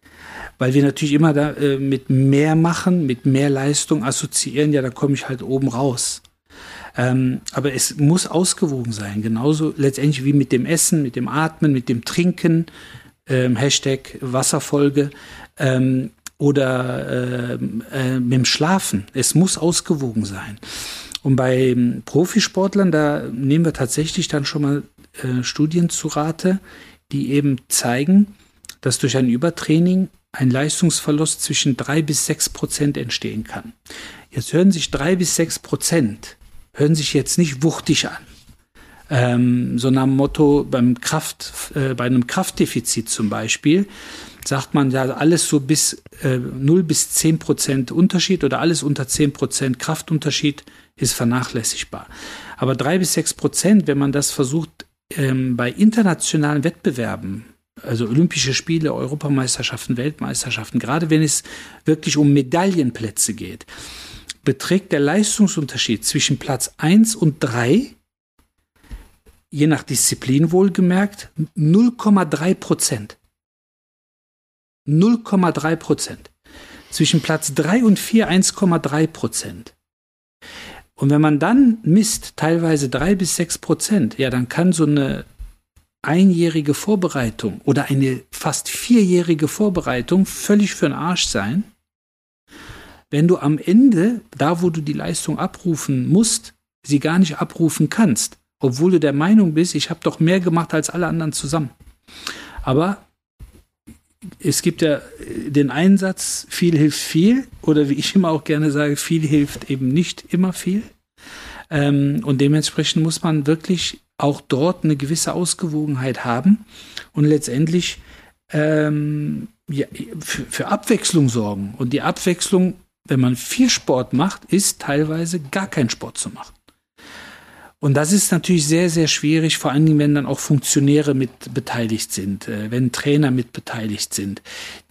Weil wir natürlich immer da äh, mit mehr machen, mit mehr Leistung assoziieren, ja, da komme ich halt oben raus. Ähm, aber es muss ausgewogen sein, genauso letztendlich wie mit dem Essen, mit dem Atmen, mit dem Trinken, ähm, Hashtag Wasserfolge ähm, oder ähm, äh, mit dem Schlafen. Es muss ausgewogen sein. Und bei Profisportlern, da nehmen wir tatsächlich dann schon mal äh, Studien zu Rate, die eben zeigen, dass durch ein Übertraining ein Leistungsverlust zwischen drei bis sechs Prozent entstehen kann. Jetzt hören sich drei bis sechs Prozent, hören sich jetzt nicht wuchtig an. Ähm, so nach dem Motto beim Kraft, äh, bei einem Kraftdefizit zum Beispiel, sagt man ja alles so bis äh, 0 bis 10 Prozent Unterschied oder alles unter 10 Prozent Kraftunterschied ist vernachlässigbar. Aber drei bis sechs Prozent, wenn man das versucht, ähm, bei internationalen Wettbewerben also Olympische Spiele, Europameisterschaften, Weltmeisterschaften, gerade wenn es wirklich um Medaillenplätze geht, beträgt der Leistungsunterschied zwischen Platz 1 und 3, je nach Disziplin wohlgemerkt, 0,3 Prozent. 0,3 Prozent. Zwischen Platz 3 und 4 1,3 Prozent. Und wenn man dann misst, teilweise 3 bis 6 Prozent, ja, dann kann so eine einjährige Vorbereitung oder eine fast vierjährige Vorbereitung völlig für den Arsch sein, wenn du am Ende, da wo du die Leistung abrufen musst, sie gar nicht abrufen kannst, obwohl du der Meinung bist, ich habe doch mehr gemacht als alle anderen zusammen. Aber es gibt ja den Einsatz, viel hilft viel, oder wie ich immer auch gerne sage, viel hilft eben nicht immer viel. Ähm, und dementsprechend muss man wirklich auch dort eine gewisse Ausgewogenheit haben und letztendlich ähm, ja, für, für Abwechslung sorgen. Und die Abwechslung, wenn man viel Sport macht, ist teilweise gar keinen Sport zu machen. Und das ist natürlich sehr, sehr schwierig, vor allen Dingen, wenn dann auch Funktionäre mit beteiligt sind, äh, wenn Trainer mit beteiligt sind,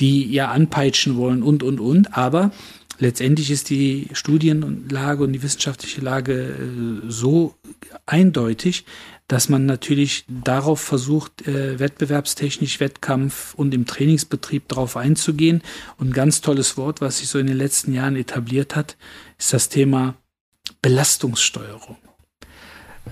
die ja anpeitschen wollen und, und, und. Aber letztendlich ist die Studienlage und die wissenschaftliche Lage äh, so eindeutig, dass man natürlich darauf versucht, äh, wettbewerbstechnisch, Wettkampf und im Trainingsbetrieb darauf einzugehen. Und ein ganz tolles Wort, was sich so in den letzten Jahren etabliert hat, ist das Thema Belastungssteuerung.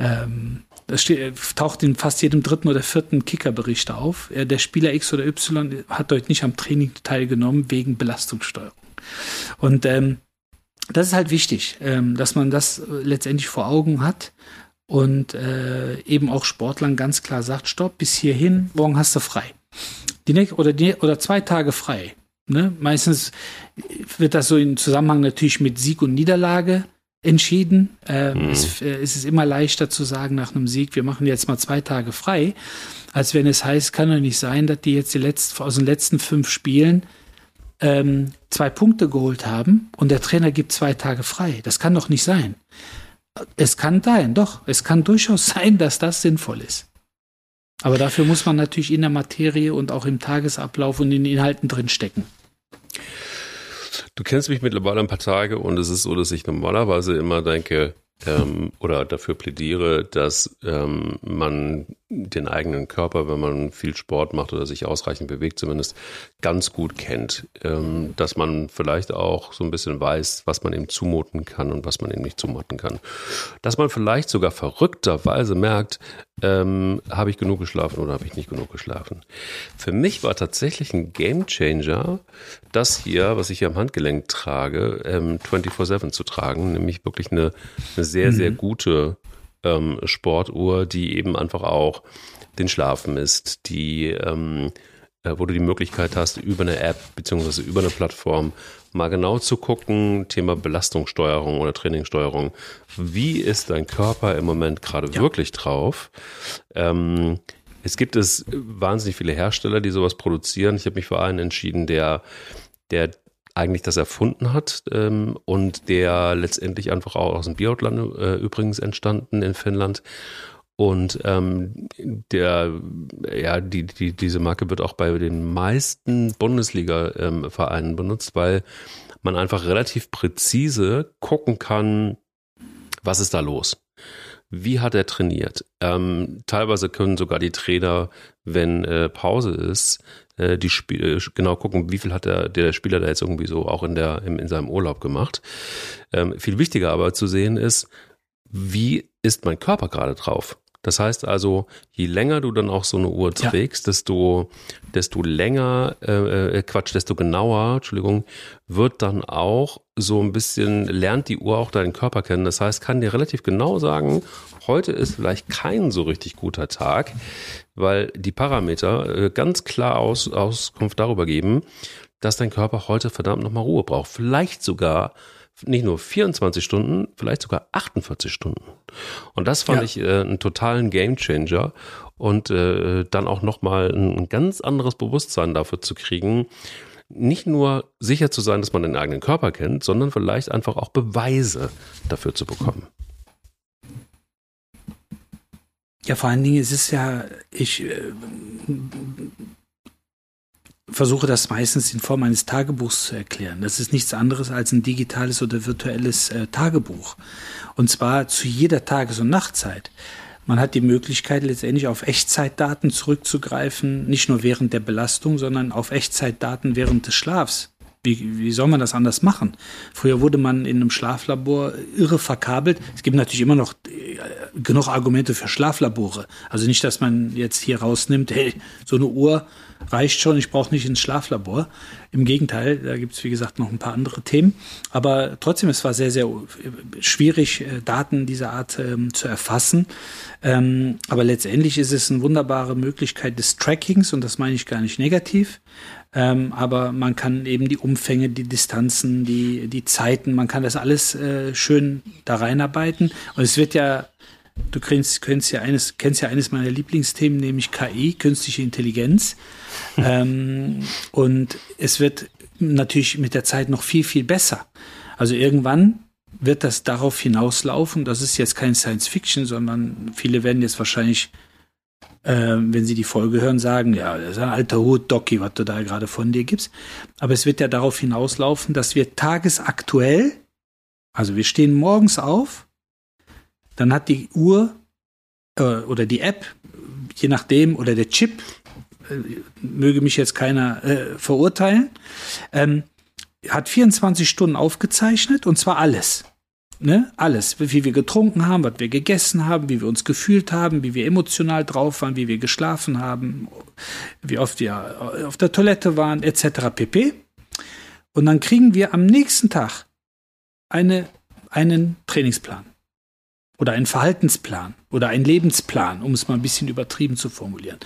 Ähm, das steht, taucht in fast jedem dritten oder vierten Kickerbericht auf. Der Spieler X oder Y hat dort nicht am Training teilgenommen wegen Belastungssteuerung. Und ähm, das ist halt wichtig, ähm, dass man das letztendlich vor Augen hat und äh, eben auch Sportlern ganz klar sagt, stopp, bis hierhin, morgen hast du frei. die nächste, oder, die, oder zwei Tage frei. Ne? Meistens wird das so im Zusammenhang natürlich mit Sieg und Niederlage entschieden. Äh, mhm. es, äh, es, ist immer leichter zu sagen nach einem Sieg, wir machen jetzt mal zwei Tage frei, als wenn es heißt, kann doch nicht sein, dass die jetzt die letzten, aus den letzten fünf Spielen ähm, zwei Punkte geholt haben und der Trainer gibt zwei Tage frei. Das kann doch nicht sein. Es kann sein, doch, es kann durchaus <laughs> sein, dass das sinnvoll ist. Aber dafür muss man natürlich in der Materie und auch im Tagesablauf und in den Inhalten drinstecken. Du kennst mich mittlerweile ein paar Tage und es ist so, dass ich normalerweise immer denke, ähm, oder dafür plädiere, dass ähm, man den eigenen Körper, wenn man viel Sport macht oder sich ausreichend bewegt, zumindest ganz gut kennt. Ähm, dass man vielleicht auch so ein bisschen weiß, was man ihm zumuten kann und was man ihm nicht zumuten kann. Dass man vielleicht sogar verrückterweise merkt, ähm, habe ich genug geschlafen oder habe ich nicht genug geschlafen. Für mich war tatsächlich ein Gamechanger, das hier, was ich hier am Handgelenk trage, ähm, 24-7 zu tragen, nämlich wirklich eine, eine sehr, mhm. sehr gute ähm, Sportuhr, die eben einfach auch den Schlaf misst, die, ähm, äh, wo du die Möglichkeit hast, über eine App beziehungsweise über eine Plattform mal genau zu gucken, Thema Belastungssteuerung oder Trainingssteuerung. Wie ist dein Körper im Moment gerade ja. wirklich drauf? Ähm, es gibt es wahnsinnig viele Hersteller, die sowas produzieren. Ich habe mich für einen entschieden, der, der eigentlich das erfunden hat ähm, und der letztendlich einfach auch aus dem Biathlon äh, übrigens entstanden in Finnland. Und ähm, der, ja, die, die, diese Marke wird auch bei den meisten Bundesliga-Vereinen ähm, benutzt, weil man einfach relativ präzise gucken kann, was ist da los. Wie hat er trainiert? Ähm, teilweise können sogar die Trainer, wenn äh, Pause ist, äh, die Spiel, äh, genau gucken, wie viel hat der, der Spieler da jetzt irgendwie so auch in, der, in, in seinem Urlaub gemacht. Ähm, viel wichtiger aber zu sehen ist, wie ist mein Körper gerade drauf? Das heißt also, je länger du dann auch so eine Uhr trägst, ja. desto, desto länger, äh, äh, Quatsch, desto genauer, Entschuldigung, wird dann auch so ein bisschen, lernt die Uhr auch deinen Körper kennen. Das heißt, kann dir relativ genau sagen, heute ist vielleicht kein so richtig guter Tag, weil die Parameter äh, ganz klar aus, Auskunft darüber geben, dass dein Körper heute verdammt nochmal Ruhe braucht. Vielleicht sogar nicht nur 24 Stunden, vielleicht sogar 48 Stunden. Und das fand ja. ich äh, einen totalen Gamechanger und äh, dann auch nochmal ein, ein ganz anderes Bewusstsein dafür zu kriegen, nicht nur sicher zu sein, dass man den eigenen Körper kennt, sondern vielleicht einfach auch Beweise dafür zu bekommen. Ja, vor allen Dingen ist es ja, ich äh, versuche das meistens in Form eines Tagebuchs zu erklären. Das ist nichts anderes als ein digitales oder virtuelles äh, Tagebuch. Und zwar zu jeder Tages- und Nachtzeit. Man hat die Möglichkeit, letztendlich auf Echtzeitdaten zurückzugreifen, nicht nur während der Belastung, sondern auf Echtzeitdaten während des Schlafs. Wie, wie soll man das anders machen? Früher wurde man in einem Schlaflabor irre verkabelt. Es gibt natürlich immer noch äh, genug Argumente für Schlaflabore. Also nicht, dass man jetzt hier rausnimmt, hey, so eine Uhr reicht schon, ich brauche nicht ins Schlaflabor. Im Gegenteil, da gibt es, wie gesagt, noch ein paar andere Themen. Aber trotzdem, es war sehr, sehr schwierig, äh, Daten dieser Art ähm, zu erfassen. Ähm, aber letztendlich ist es eine wunderbare Möglichkeit des Trackings und das meine ich gar nicht negativ. Ähm, aber man kann eben die Umfänge, die Distanzen, die, die Zeiten, man kann das alles äh, schön da reinarbeiten. Und es wird ja Du kennst, kennst, ja eines, kennst ja eines meiner Lieblingsthemen, nämlich KI, künstliche Intelligenz. <laughs> ähm, und es wird natürlich mit der Zeit noch viel, viel besser. Also irgendwann wird das darauf hinauslaufen. Das ist jetzt kein Science Fiction, sondern viele werden jetzt wahrscheinlich, äh, wenn sie die Folge hören, sagen, ja, das ist ein alter Hut, Doki, was du da gerade von dir gibst. Aber es wird ja darauf hinauslaufen, dass wir tagesaktuell, also wir stehen morgens auf, dann hat die Uhr äh, oder die App, je nachdem, oder der Chip, äh, möge mich jetzt keiner äh, verurteilen, ähm, hat 24 Stunden aufgezeichnet und zwar alles. Ne? Alles, wie wir getrunken haben, was wir gegessen haben, wie wir uns gefühlt haben, wie wir emotional drauf waren, wie wir geschlafen haben, wie oft wir auf der Toilette waren, etc. pp. Und dann kriegen wir am nächsten Tag eine, einen Trainingsplan. Oder einen Verhaltensplan oder einen Lebensplan, um es mal ein bisschen übertrieben zu formulieren.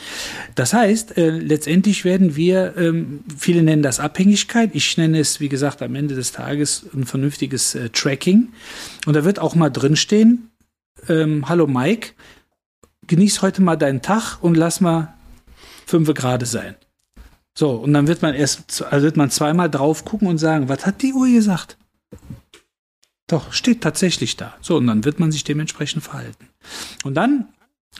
Das heißt, äh, letztendlich werden wir, ähm, viele nennen das Abhängigkeit, ich nenne es, wie gesagt, am Ende des Tages ein vernünftiges äh, Tracking. Und da wird auch mal drinstehen, ähm, hallo Mike, genieß heute mal deinen Tag und lass mal fünf Grad sein. So, und dann wird man erst, also wird man zweimal drauf gucken und sagen, was hat die Uhr gesagt? Doch, steht tatsächlich da. So, und dann wird man sich dementsprechend verhalten. Und dann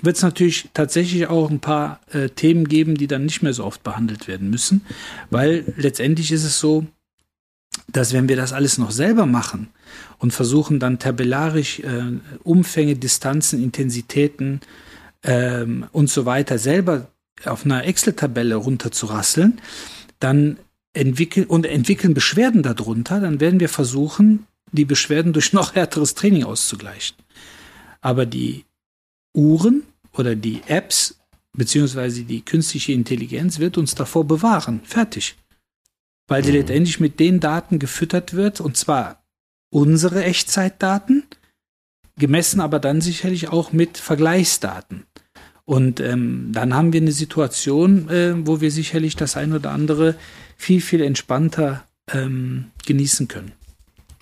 wird es natürlich tatsächlich auch ein paar äh, Themen geben, die dann nicht mehr so oft behandelt werden müssen, weil letztendlich ist es so, dass wenn wir das alles noch selber machen und versuchen dann tabellarisch äh, Umfänge, Distanzen, Intensitäten ähm, und so weiter selber auf einer Excel-Tabelle runterzurasseln, dann entwickeln und entwickeln Beschwerden darunter, dann werden wir versuchen, die Beschwerden durch noch härteres Training auszugleichen. Aber die Uhren oder die Apps beziehungsweise die künstliche Intelligenz wird uns davor bewahren. Fertig. Weil sie mhm. letztendlich mit den Daten gefüttert wird und zwar unsere Echtzeitdaten, gemessen aber dann sicherlich auch mit Vergleichsdaten. Und ähm, dann haben wir eine Situation, äh, wo wir sicherlich das ein oder andere viel, viel entspannter ähm, genießen können.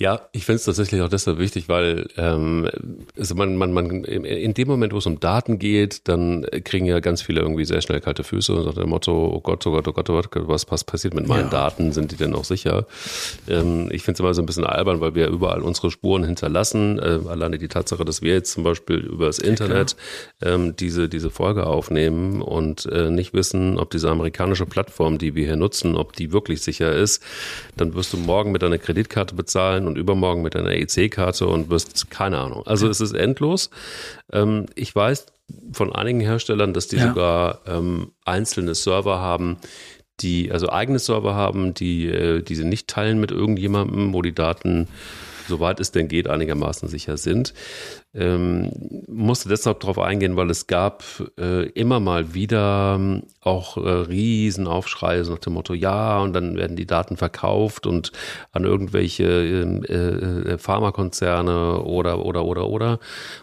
Ja, ich finde es tatsächlich auch deshalb wichtig, weil ähm, also man, man, man in dem Moment, wo es um Daten geht, dann kriegen ja ganz viele irgendwie sehr schnell kalte Füße und sagt der Motto, oh Gott, oh Gott, oh Gott, oh Gott, was, was passiert mit meinen ja. Daten? Sind die denn auch sicher? Ähm, ich finde es immer so ein bisschen albern, weil wir überall unsere Spuren hinterlassen. Äh, alleine die Tatsache, dass wir jetzt zum Beispiel über das Internet ähm, diese, diese Folge aufnehmen und äh, nicht wissen, ob diese amerikanische Plattform, die wir hier nutzen, ob die wirklich sicher ist, dann wirst du morgen mit deiner Kreditkarte bezahlen und übermorgen mit einer EC-Karte und wirst, keine Ahnung. Also es ist endlos. Ähm, ich weiß von einigen Herstellern, dass die ja. sogar ähm, einzelne Server haben, die, also eigene Server haben, die, äh, die sie nicht teilen mit irgendjemandem, wo die Daten soweit es denn geht, einigermaßen sicher sind. Ähm, musste deshalb darauf eingehen, weil es gab äh, immer mal wieder ähm, auch äh, Riesenaufschreie so nach dem Motto, ja, und dann werden die Daten verkauft und an irgendwelche ähm, äh, äh, Pharmakonzerne oder, oder, oder, oder,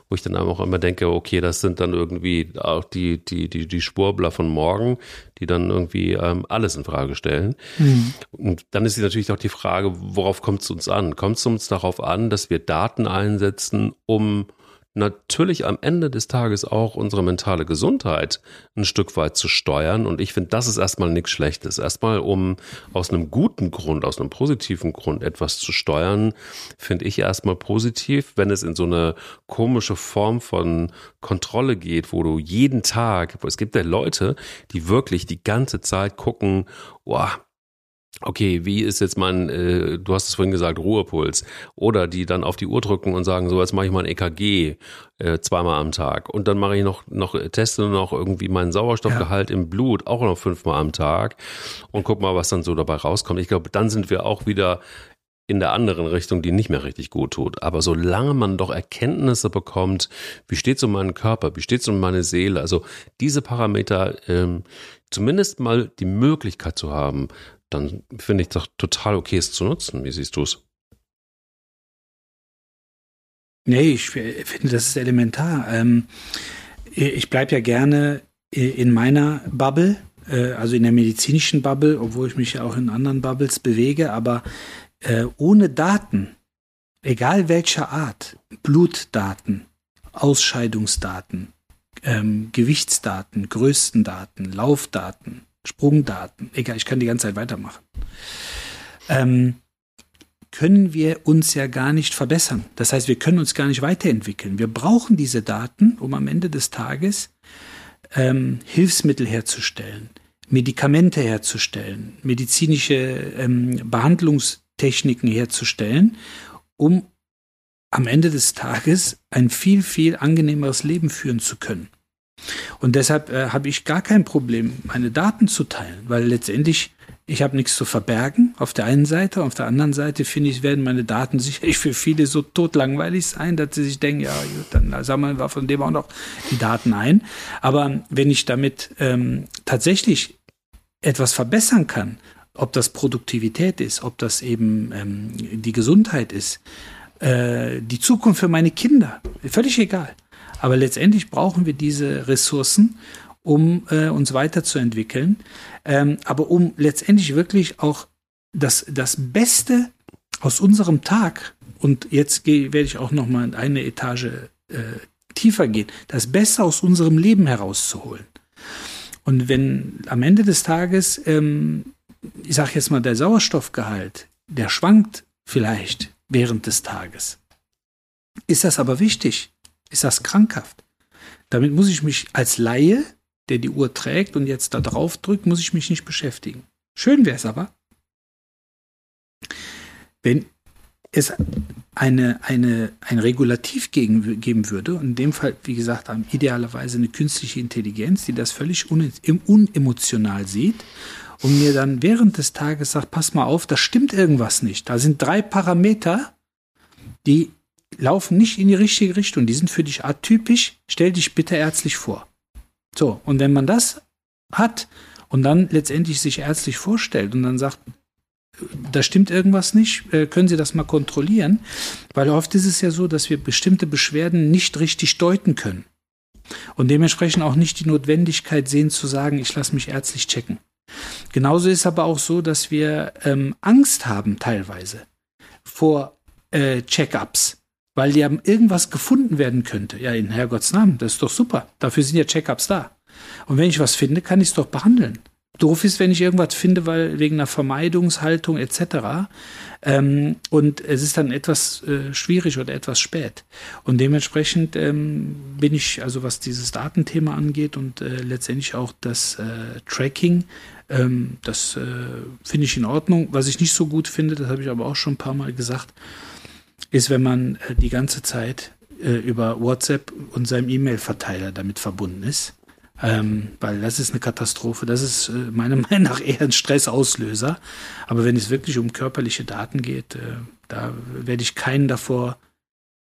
wo ich dann auch immer denke, okay, das sind dann irgendwie auch die, die, die, die Spurbler von morgen, die dann irgendwie ähm, alles in Frage stellen. Mhm. Und dann ist natürlich auch die Frage, worauf kommt es uns an? Kommt es uns darauf an, dass wir Daten einsetzen, um natürlich am Ende des Tages auch unsere mentale Gesundheit ein Stück weit zu steuern. Und ich finde, das ist erstmal nichts Schlechtes. Erstmal, um aus einem guten Grund, aus einem positiven Grund etwas zu steuern, finde ich erstmal positiv, wenn es in so eine komische Form von Kontrolle geht, wo du jeden Tag, es gibt ja Leute, die wirklich die ganze Zeit gucken, boah, okay, wie ist jetzt mein, äh, du hast es vorhin gesagt, Ruhepuls, oder die dann auf die Uhr drücken und sagen, so jetzt mache ich mal ein EKG äh, zweimal am Tag und dann mache ich noch, noch teste noch irgendwie meinen Sauerstoffgehalt ja. im Blut auch noch fünfmal am Tag und guck mal, was dann so dabei rauskommt. Ich glaube, dann sind wir auch wieder in der anderen Richtung, die nicht mehr richtig gut tut. Aber solange man doch Erkenntnisse bekommt, wie steht es um meinen Körper, wie steht es um meine Seele, also diese Parameter, ähm, zumindest mal die Möglichkeit zu haben, dann finde ich doch total okay, es zu nutzen. Wie siehst du es? Nee, ich finde, das ist elementar. Ähm, ich bleibe ja gerne in meiner Bubble, äh, also in der medizinischen Bubble, obwohl ich mich ja auch in anderen Bubbles bewege, aber äh, ohne Daten, egal welcher Art, Blutdaten, Ausscheidungsdaten, ähm, Gewichtsdaten, Größendaten, Laufdaten, Sprungdaten, egal, ich kann die ganze Zeit weitermachen, ähm, können wir uns ja gar nicht verbessern. Das heißt, wir können uns gar nicht weiterentwickeln. Wir brauchen diese Daten, um am Ende des Tages ähm, Hilfsmittel herzustellen, Medikamente herzustellen, medizinische ähm, Behandlungstechniken herzustellen, um am Ende des Tages ein viel, viel angenehmeres Leben führen zu können. Und deshalb äh, habe ich gar kein Problem, meine Daten zu teilen, weil letztendlich ich habe nichts zu verbergen auf der einen Seite, auf der anderen Seite finde ich, werden meine Daten <laughs> sicherlich für viele so totlangweilig sein, dass sie sich denken, ja, gut, dann sammeln wir von dem auch noch die Daten ein. Aber wenn ich damit ähm, tatsächlich etwas verbessern kann, ob das Produktivität ist, ob das eben ähm, die Gesundheit ist, äh, die Zukunft für meine Kinder. Völlig egal. Aber letztendlich brauchen wir diese Ressourcen, um äh, uns weiterzuentwickeln. Ähm, aber um letztendlich wirklich auch das, das Beste aus unserem Tag, und jetzt werde ich auch noch mal eine Etage äh, tiefer gehen, das Beste aus unserem Leben herauszuholen. Und wenn am Ende des Tages, ähm, ich sage jetzt mal, der Sauerstoffgehalt, der schwankt vielleicht während des Tages. Ist das aber wichtig? Ist das krankhaft? Damit muss ich mich als Laie, der die Uhr trägt und jetzt da drauf drückt, muss ich mich nicht beschäftigen. Schön wäre es aber, wenn es eine, eine, ein Regulativ gegen, geben würde, und in dem Fall, wie gesagt, idealerweise eine künstliche Intelligenz, die das völlig un, unemotional sieht und mir dann während des Tages sagt, pass mal auf, da stimmt irgendwas nicht. Da sind drei Parameter, die laufen nicht in die richtige Richtung, die sind für dich atypisch, stell dich bitte ärztlich vor. So, und wenn man das hat und dann letztendlich sich ärztlich vorstellt und dann sagt, da stimmt irgendwas nicht, äh, können Sie das mal kontrollieren? Weil oft ist es ja so, dass wir bestimmte Beschwerden nicht richtig deuten können. Und dementsprechend auch nicht die Notwendigkeit sehen zu sagen, ich lasse mich ärztlich checken. Genauso ist aber auch so, dass wir ähm, Angst haben teilweise vor äh, Check-ups, weil ja irgendwas gefunden werden könnte. Ja, in Herrgotts Namen, das ist doch super. Dafür sind ja Check-ups da. Und wenn ich was finde, kann ich es doch behandeln doof ist, wenn ich irgendwas finde, weil wegen einer Vermeidungshaltung etc. Ähm, und es ist dann etwas äh, schwierig oder etwas spät. Und dementsprechend ähm, bin ich, also was dieses Datenthema angeht und äh, letztendlich auch das äh, Tracking, ähm, das äh, finde ich in Ordnung. Was ich nicht so gut finde, das habe ich aber auch schon ein paar Mal gesagt, ist, wenn man äh, die ganze Zeit äh, über WhatsApp und seinem E-Mail-Verteiler damit verbunden ist ähm, weil das ist eine Katastrophe. Das ist äh, meiner <laughs> Meinung nach eher ein Stressauslöser. Aber wenn es wirklich um körperliche Daten geht, äh, da werde ich keinen davor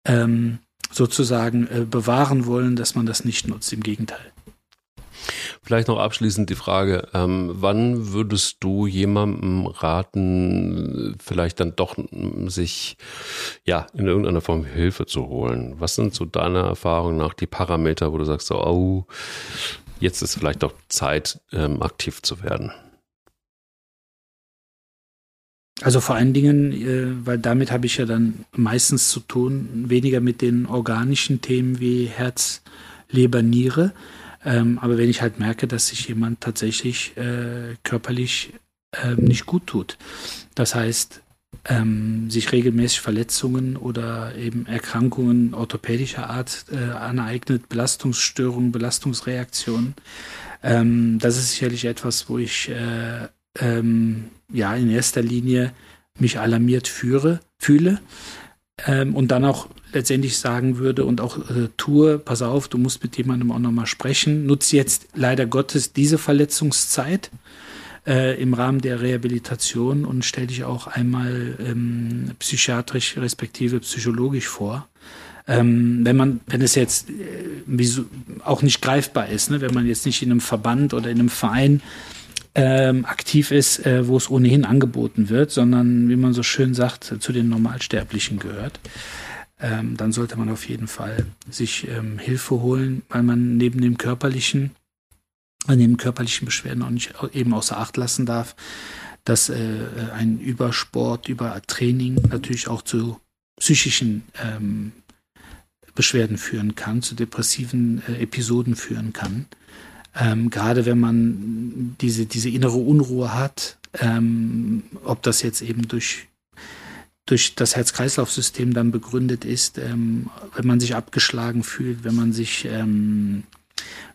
ähm, sozusagen äh, bewahren wollen, dass man das nicht nutzt. Im Gegenteil. Vielleicht noch abschließend die Frage, ähm, wann würdest du jemandem raten, vielleicht dann doch sich ja in irgendeiner Form Hilfe zu holen? Was sind so deiner Erfahrung nach die Parameter, wo du sagst, so, oh, jetzt ist vielleicht doch Zeit, ähm, aktiv zu werden. Also vor allen Dingen, äh, weil damit habe ich ja dann meistens zu tun, weniger mit den organischen Themen wie Herz, Leber, Niere. Ähm, aber wenn ich halt merke, dass sich jemand tatsächlich äh, körperlich äh, nicht gut tut. Das heißt, ähm, sich regelmäßig Verletzungen oder eben Erkrankungen orthopädischer Art äh, aneignet, Belastungsstörungen, Belastungsreaktionen. Ähm, das ist sicherlich etwas, wo ich äh, ähm, ja in erster Linie mich alarmiert führe, fühle ähm, und dann auch letztendlich sagen würde und auch äh, tue, pass auf, du musst mit jemandem auch nochmal sprechen. Nutze jetzt leider Gottes diese Verletzungszeit äh, im Rahmen der Rehabilitation und stell dich auch einmal ähm, psychiatrisch respektive psychologisch vor. Ähm, wenn man, wenn es jetzt äh, auch nicht greifbar ist, ne? wenn man jetzt nicht in einem Verband oder in einem Verein ähm, aktiv ist, äh, wo es ohnehin angeboten wird, sondern wie man so schön sagt, zu den Normalsterblichen gehört, ähm, dann sollte man auf jeden Fall sich ähm, Hilfe holen, weil man neben dem körperlichen neben körperlichen Beschwerden auch nicht eben außer Acht lassen darf, dass äh, ein Übersport, Übertraining natürlich auch zu psychischen ähm, Beschwerden führen kann, zu depressiven äh, Episoden führen kann. Ähm, gerade wenn man diese, diese innere Unruhe hat, ähm, ob das jetzt eben durch, durch das Herz-Kreislauf-System dann begründet ist, ähm, wenn man sich abgeschlagen fühlt, wenn man sich ähm,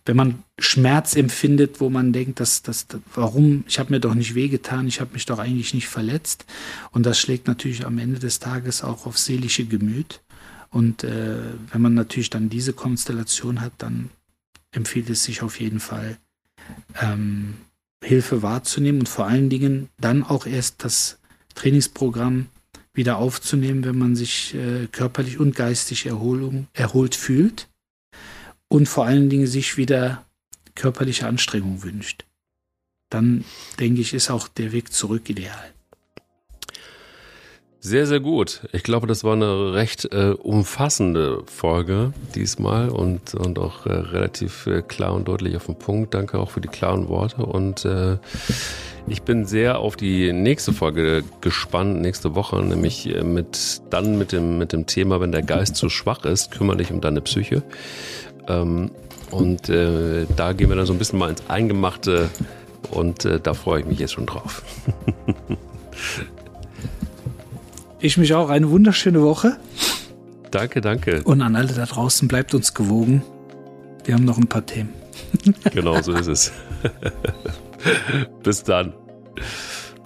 wenn man Schmerz empfindet, wo man denkt, dass das, warum, ich habe mir doch nicht wehgetan, ich habe mich doch eigentlich nicht verletzt. Und das schlägt natürlich am Ende des Tages auch aufs seelische Gemüt. Und äh, wenn man natürlich dann diese Konstellation hat, dann empfiehlt es sich auf jeden Fall, ähm, Hilfe wahrzunehmen und vor allen Dingen dann auch erst das Trainingsprogramm wieder aufzunehmen, wenn man sich äh, körperlich und geistig Erholung, erholt fühlt und vor allen Dingen sich wieder körperliche Anstrengung wünscht, dann denke ich, ist auch der Weg zurück ideal. Sehr, sehr gut. Ich glaube, das war eine recht äh, umfassende Folge diesmal und, und auch äh, relativ äh, klar und deutlich auf den Punkt. Danke auch für die klaren Worte und äh, ich bin sehr auf die nächste Folge gespannt, nächste Woche, nämlich äh, mit dann mit dem, mit dem Thema, wenn der Geist zu schwach ist, kümmere dich um deine Psyche. Ähm, und äh, da gehen wir dann so ein bisschen mal ins Eingemachte und da freue ich mich jetzt schon drauf. <laughs> Ich mich auch. Eine wunderschöne Woche. Danke, danke. Und an alle da draußen, bleibt uns gewogen. Wir haben noch ein paar Themen. <laughs> genau so ist es. Bis dann.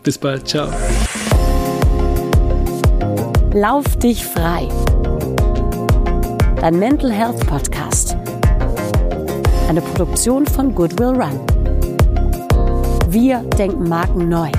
Bis bald. Ciao. Lauf dich frei. Dein Mental Health Podcast. Eine Produktion von Goodwill Run. Wir denken Marken neu.